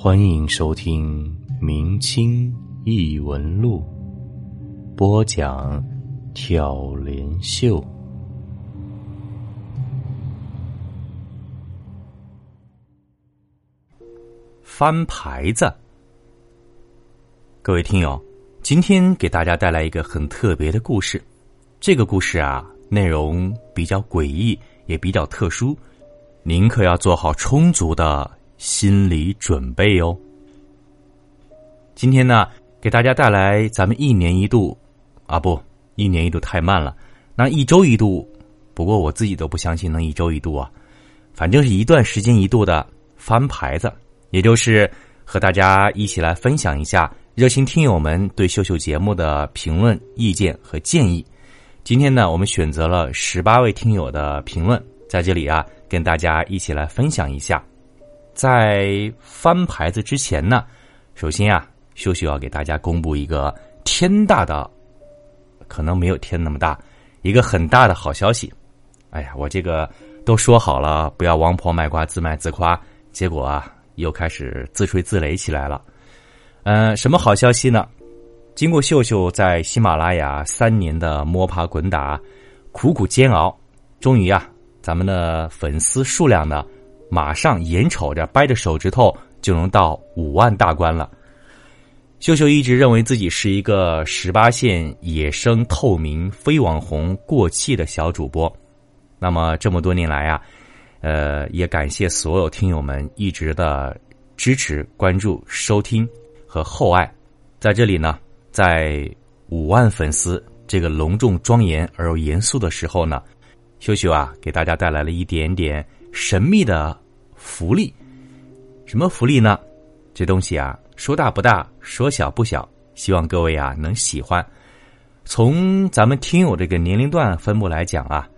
欢迎收听《明清异闻录》，播讲挑帘秀。翻牌子，各位听友，今天给大家带来一个很特别的故事。这个故事啊，内容比较诡异，也比较特殊，您可要做好充足的心理准备哦。今天呢，给大家带来咱们一年一度，啊不，一年一度太慢了，那一周一度，不过我自己都不相信能一周一度啊，反正是一段时间一度的翻牌子。也就是和大家一起来分享一下热心听友们对秀秀节目的评论、意见和建议。今天呢，我们选择了十八位听友的评论，在这里啊，跟大家一起来分享一下。在翻牌子之前呢，首先啊，秀秀要给大家公布一个天大的，可能没有天那么大，一个很大的好消息。哎呀，我这个都说好了，不要王婆卖瓜自卖自夸，结果啊。又开始自吹自擂起来了，嗯，什么好消息呢？经过秀秀在喜马拉雅三年的摸爬滚打、苦苦煎熬，终于啊，咱们的粉丝数量呢，马上眼瞅着掰着手指头就能到五万大关了。秀秀一直认为自己是一个十八线野生透明非网红过气的小主播，那么这么多年来啊。呃，也感谢所有听友们一直的支持、关注、收听和厚爱。在这里呢，在五万粉丝这个隆重庄严而又严肃的时候呢，秀秀啊，给大家带来了一点点神秘的福利。什么福利呢？这东西啊，说大不大，说小不小。希望各位啊能喜欢。从咱们听友这个年龄段分布来讲啊。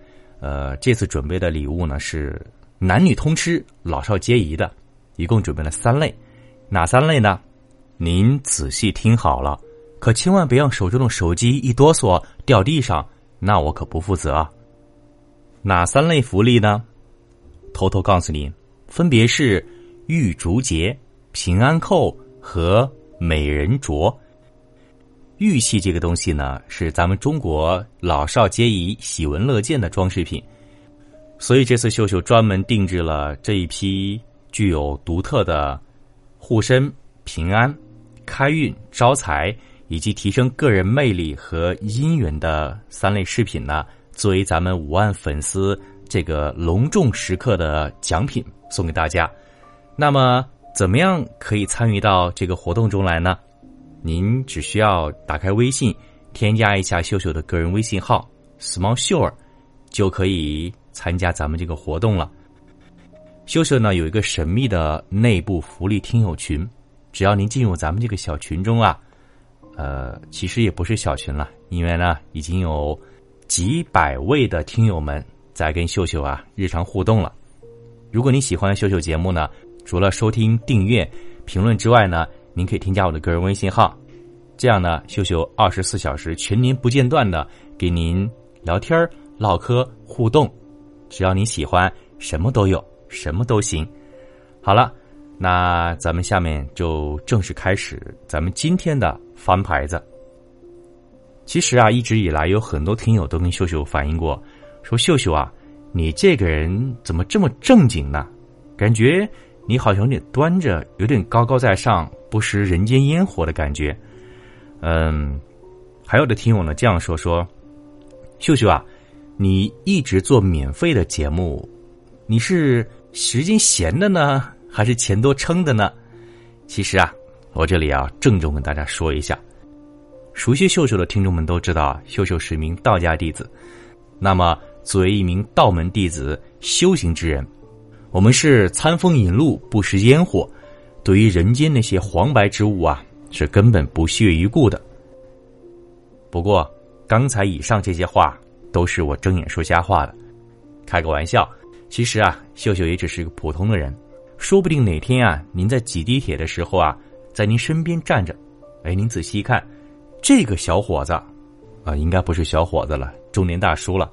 呃，这次准备的礼物呢是男女通吃、老少皆宜的，一共准备了三类，哪三类呢？您仔细听好了，可千万别让手中的手机一哆嗦掉地上，那我可不负责。哪三类福利呢？偷偷告诉您，分别是玉竹节、平安扣和美人镯。玉器这个东西呢，是咱们中国老少皆宜、喜闻乐见的装饰品，所以这次秀秀专门定制了这一批具有独特的护身、平安、开运、招财以及提升个人魅力和姻缘的三类饰品呢，作为咱们五万粉丝这个隆重时刻的奖品送给大家。那么，怎么样可以参与到这个活动中来呢？您只需要打开微信，添加一下秀秀的个人微信号 “small 秀儿”，就可以参加咱们这个活动了。秀秀呢有一个神秘的内部福利听友群，只要您进入咱们这个小群中啊，呃，其实也不是小群了，因为呢已经有几百位的听友们在跟秀秀啊日常互动了。如果你喜欢秀秀节目呢，除了收听、订阅、评论之外呢。您可以添加我的个人微信号，这样呢，秀秀二十四小时全年不间断的给您聊天唠嗑、互动，只要你喜欢，什么都有，什么都行。好了，那咱们下面就正式开始咱们今天的翻牌子。其实啊，一直以来有很多听友都跟秀秀反映过，说秀秀啊，你这个人怎么这么正经呢？感觉你好像有点端着，有点高高在上。不食人间烟火的感觉，嗯，还有的听友呢这样说说，秀秀啊，你一直做免费的节目，你是时间闲的呢，还是钱多撑的呢？其实啊，我这里啊郑重跟大家说一下，熟悉秀秀的听众们都知道，秀秀是一名道家弟子。那么，作为一名道门弟子、修行之人，我们是餐风饮露，不食烟火。对于人间那些黄白之物啊，是根本不屑一顾的。不过，刚才以上这些话都是我睁眼说瞎话的，开个玩笑。其实啊，秀秀也只是个普通的人，说不定哪天啊，您在挤地铁的时候啊，在您身边站着，哎，您仔细一看，这个小伙子，啊，应该不是小伙子了，中年大叔了，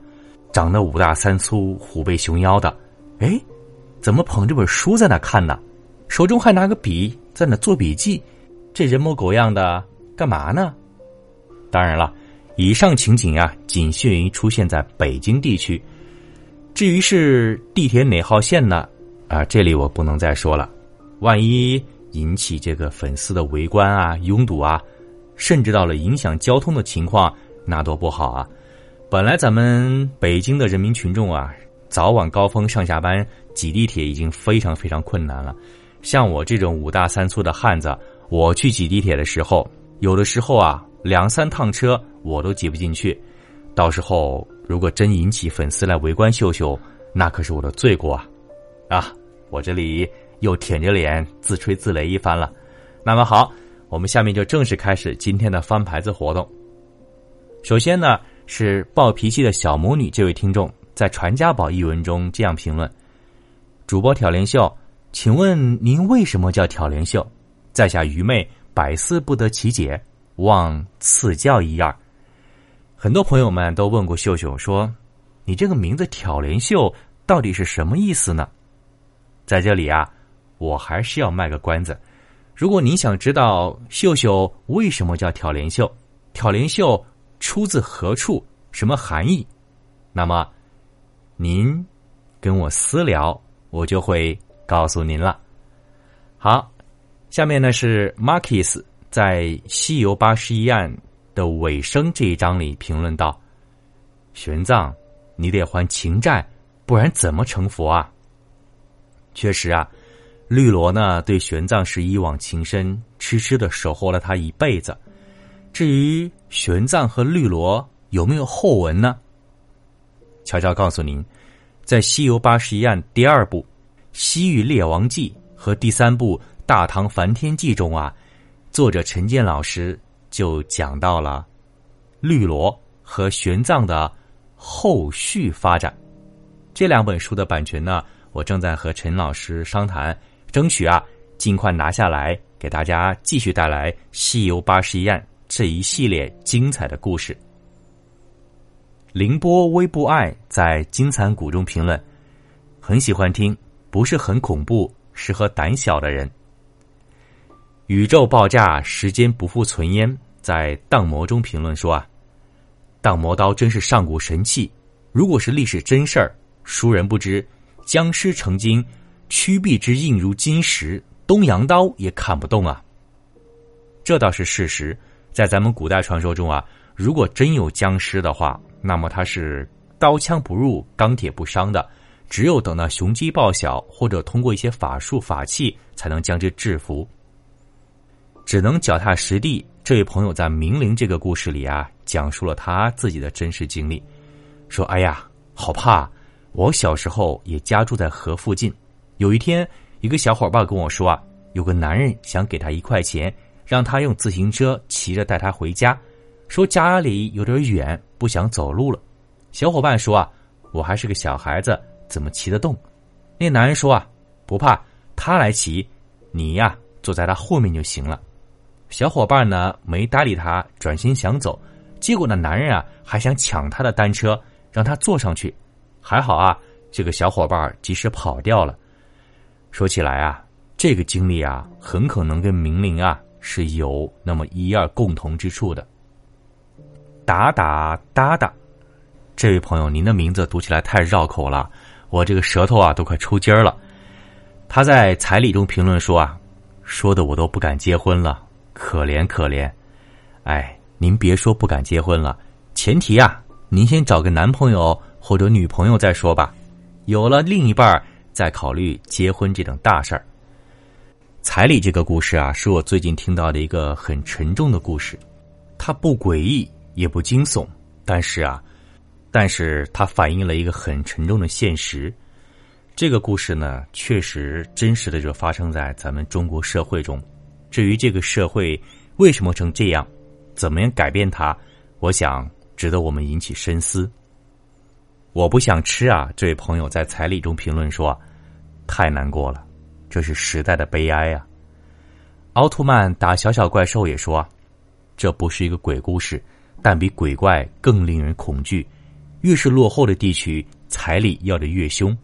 长得五大三粗、虎背熊腰的，哎，怎么捧着本书在那看呢？手中还拿个笔在那做笔记，这人模狗样的干嘛呢？当然了，以上情景啊，仅限于出现在北京地区。至于是地铁哪号线呢？啊，这里我不能再说了，万一引起这个粉丝的围观啊、拥堵啊，甚至到了影响交通的情况，那多不好啊！本来咱们北京的人民群众啊，早晚高峰上下班挤地铁已经非常非常困难了。像我这种五大三粗的汉子，我去挤地铁的时候，有的时候啊，两三趟车我都挤不进去。到时候如果真引起粉丝来围观秀秀，那可是我的罪过啊！啊，我这里又舔着脸自吹自擂一番了。那么好，我们下面就正式开始今天的翻牌子活动。首先呢，是暴脾气的小魔女这位听众在《传家宝》一文中这样评论：主播挑帘秀。请问您为什么叫挑帘秀？在下愚昧，百思不得其解，望赐教一二。很多朋友们都问过秀秀说：“你这个名字挑帘秀到底是什么意思呢？”在这里啊，我还是要卖个关子。如果您想知道秀秀为什么叫挑帘秀，挑帘秀出自何处，什么含义，那么您跟我私聊，我就会。告诉您了，好，下面呢是 Markis 在《西游八十一案》的尾声这一章里评论道：“玄奘，你得还情债，不然怎么成佛啊？”确实啊，绿萝呢对玄奘是一往情深，痴痴的守候了他一辈子。至于玄奘和绿萝有没有后文呢？悄悄告诉您，在《西游八十一案》第二部。《西域列王记》和第三部《大唐梵天记》中啊，作者陈建老师就讲到了绿萝和玄奘的后续发展。这两本书的版权呢，我正在和陈老师商谈，争取啊尽快拿下来，给大家继续带来《西游八十一案》这一系列精彩的故事。凌波微不爱在金蚕谷中评论，很喜欢听。不是很恐怖，适合胆小的人。宇宙爆炸，时间不复存焉。在荡魔中评论说啊，荡魔刀真是上古神器。如果是历史真事儿，熟人不知？僵尸成精，屈臂之硬如金石，东洋刀也砍不动啊。这倒是事实。在咱们古代传说中啊，如果真有僵尸的话，那么他是刀枪不入，钢铁不伤的。只有等到雄鸡报晓，或者通过一些法术法器，才能将之制服。只能脚踏实地。这位朋友在明灵这个故事里啊，讲述了他自己的真实经历，说：“哎呀，好怕！我小时候也家住在河附近。有一天，一个小伙伴跟我说啊，有个男人想给他一块钱，让他用自行车骑着带他回家，说家里有点远，不想走路了。小伙伴说啊，我还是个小孩子。”怎么骑得动？那男人说啊，不怕，他来骑，你呀坐在他后面就行了。小伙伴呢没搭理他，转身想走，结果那男人啊还想抢他的单车，让他坐上去。还好啊，这个小伙伴及时跑掉了。说起来啊，这个经历啊，很可能跟明玲啊是有那么一二共同之处的。打打哒哒，这位朋友，您的名字读起来太绕口了。我这个舌头啊，都快抽筋儿了。他在彩礼中评论说啊，说的我都不敢结婚了，可怜可怜。哎，您别说不敢结婚了，前提啊，您先找个男朋友或者女朋友再说吧。有了另一半再考虑结婚这等大事儿。彩礼这个故事啊，是我最近听到的一个很沉重的故事。它不诡异也不惊悚，但是啊。但是它反映了一个很沉重的现实，这个故事呢，确实真实的就发生在咱们中国社会中。至于这个社会为什么成这样，怎么样改变它，我想值得我们引起深思。我不想吃啊！这位朋友在彩礼中评论说：“太难过了，这是时代的悲哀啊！”奥特曼打小小怪兽也说：“这不是一个鬼故事，但比鬼怪更令人恐惧。”越是落后的地区，彩礼要的越凶。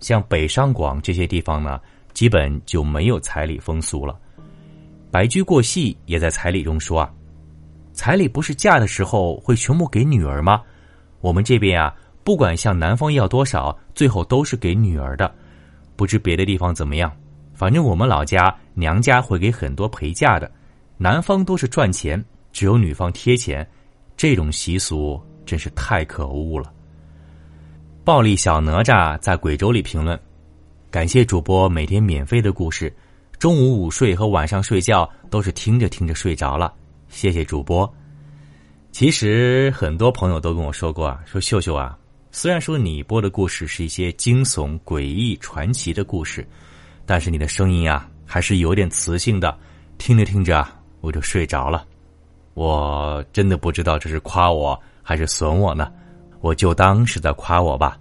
像北上广这些地方呢，基本就没有彩礼风俗了。白驹过隙也在彩礼中说啊，彩礼不是嫁的时候会全部给女儿吗？我们这边啊，不管向男方要多少，最后都是给女儿的。不知别的地方怎么样，反正我们老家娘家会给很多陪嫁的，男方都是赚钱，只有女方贴钱，这种习俗真是太可恶了。暴力小哪吒在贵州里评论：感谢主播每天免费的故事。中午午睡和晚上睡觉都是听着听着睡着了，谢谢主播。其实很多朋友都跟我说过啊，说秀秀啊，虽然说你播的故事是一些惊悚、诡异、传奇的故事，但是你的声音啊还是有点磁性的，听着听着我就睡着了。我真的不知道这是夸我还是损我呢，我就当是在夸我吧。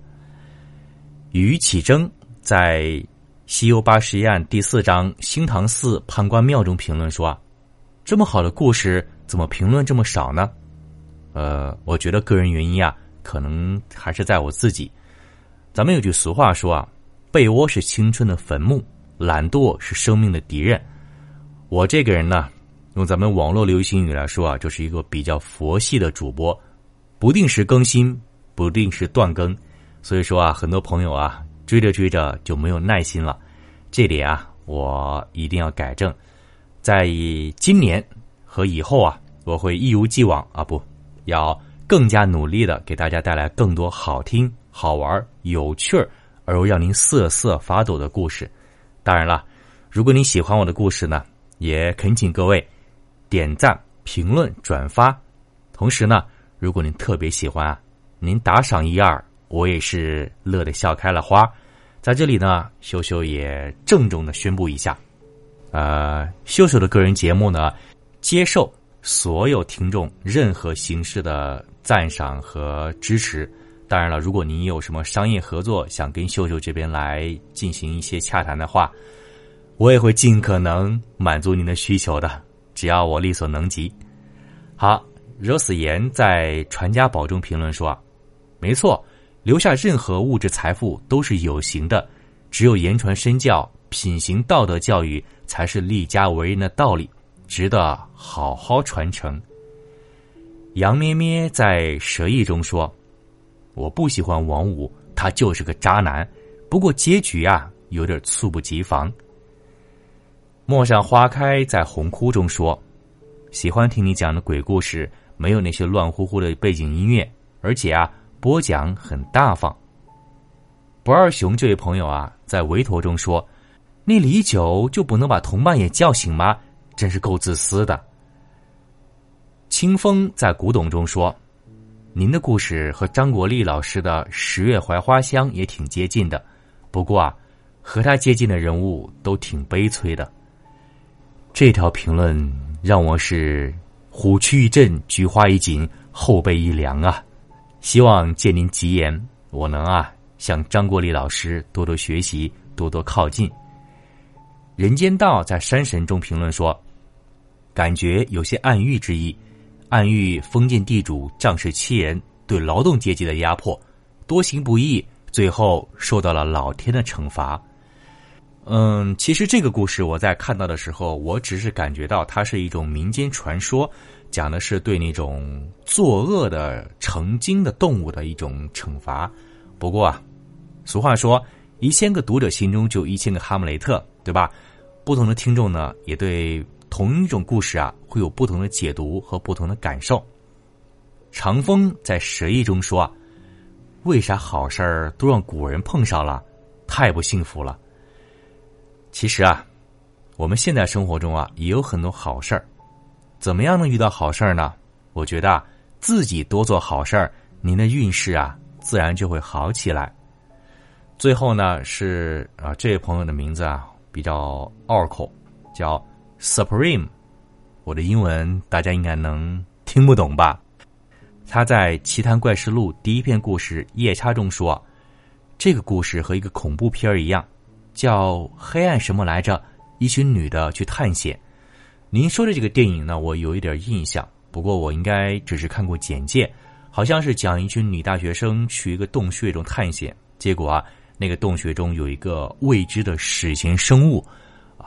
于启征在。《西游八十一案》第四章“兴唐寺判官庙”中评论说：“啊，这么好的故事，怎么评论这么少呢？”呃，我觉得个人原因啊，可能还是在我自己。咱们有句俗话说啊，“被窝是青春的坟墓，懒惰是生命的敌人。”我这个人呢，用咱们网络流行语来说啊，就是一个比较佛系的主播，不定时更新，不定时断更。所以说啊，很多朋友啊。追着追着就没有耐心了，这点啊，我一定要改正。在以今年和以后啊，我会一如既往啊，不要更加努力的给大家带来更多好听、好玩、有趣儿而又让您瑟瑟发抖的故事。当然了，如果你喜欢我的故事呢，也恳请各位点赞、评论、转发。同时呢，如果您特别喜欢啊，您打赏一二。我也是乐得笑开了花，在这里呢，秀秀也郑重的宣布一下，呃，秀秀的个人节目呢，接受所有听众任何形式的赞赏和支持。当然了，如果您有什么商业合作想跟秀秀这边来进行一些洽谈的话，我也会尽可能满足您的需求的，只要我力所能及。好，惹死言在传家宝中评论说，没错。留下任何物质财富都是有形的，只有言传身教、品行道德教育才是立家为人的道理，值得好好传承。杨咩咩在蛇意中说：“我不喜欢王五，他就是个渣男。不过结局啊，有点猝不及防。”陌上花开在红窟中说：“喜欢听你讲的鬼故事，没有那些乱乎乎的背景音乐，而且啊。”播讲很大方。不二雄这位朋友啊，在围陀中说：“那李九就不能把同伴也叫醒吗？真是够自私的。”清风在古董中说：“您的故事和张国立老师的《十月槐花香》也挺接近的，不过啊，和他接近的人物都挺悲催的。”这条评论让我是虎躯一震，菊花一紧，后背一凉啊。希望借您吉言，我能啊向张国立老师多多学习，多多靠近。人间道在山神中评论说，感觉有些暗喻之意，暗喻封建地主仗势欺人，对劳动阶级的压迫，多行不义，最后受到了老天的惩罚。嗯，其实这个故事我在看到的时候，我只是感觉到它是一种民间传说。讲的是对那种作恶的成精的动物的一种惩罚。不过啊，俗话说，一千个读者心中就一千个哈姆雷特，对吧？不同的听众呢，也对同一种故事啊，会有不同的解读和不同的感受。长风在蛇意中说啊：“为啥好事儿都让古人碰上了？太不幸福了。”其实啊，我们现在生活中啊，也有很多好事儿。怎么样能遇到好事儿呢？我觉得自己多做好事儿，您的运势啊自然就会好起来。最后呢是啊，这位朋友的名字啊比较拗口，叫 Supreme。我的英文大家应该能听不懂吧？他在《奇谈怪事录》第一篇故事《夜叉》中说，这个故事和一个恐怖片儿一样，叫黑暗什么来着？一群女的去探险。您说的这个电影呢，我有一点印象，不过我应该只是看过简介，好像是讲一群女大学生去一个洞穴中探险，结果啊，那个洞穴中有一个未知的史前生物，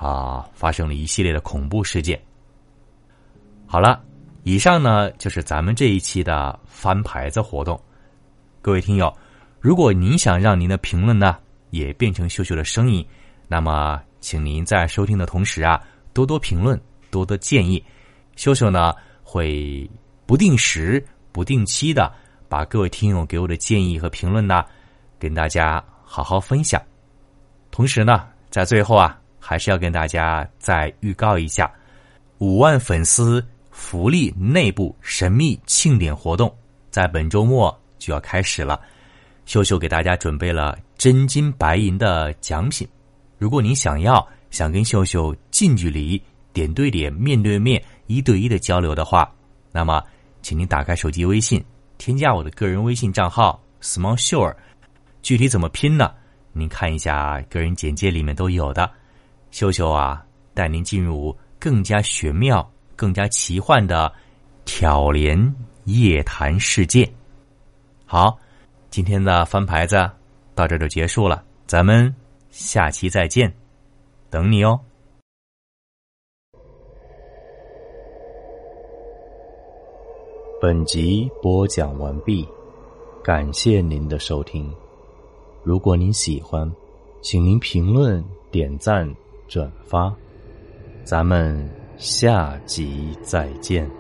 啊，发生了一系列的恐怖事件。好了，以上呢就是咱们这一期的翻牌子活动。各位听友，如果您想让您的评论呢也变成秀秀的声音，那么请您在收听的同时啊，多多评论，多多建议，秀秀呢会不定时、不定期的把各位听友给我的建议和评论呢跟大家。好好分享，同时呢，在最后啊，还是要跟大家再预告一下，五万粉丝福利内部神秘庆典活动，在本周末就要开始了。秀秀给大家准备了真金白银的奖品，如果您想要想跟秀秀近距离、点对点、面对面、一对一的交流的话，那么，请您打开手机微信，添加我的个人微信账号 small sure。具体怎么拼呢？您看一下个人简介里面都有的。秀秀啊，带您进入更加玄妙、更加奇幻的挑帘夜谈世界。好，今天的翻牌子到这就结束了，咱们下期再见，等你哦。本集播讲完毕，感谢您的收听。如果您喜欢，请您评论、点赞、转发，咱们下集再见。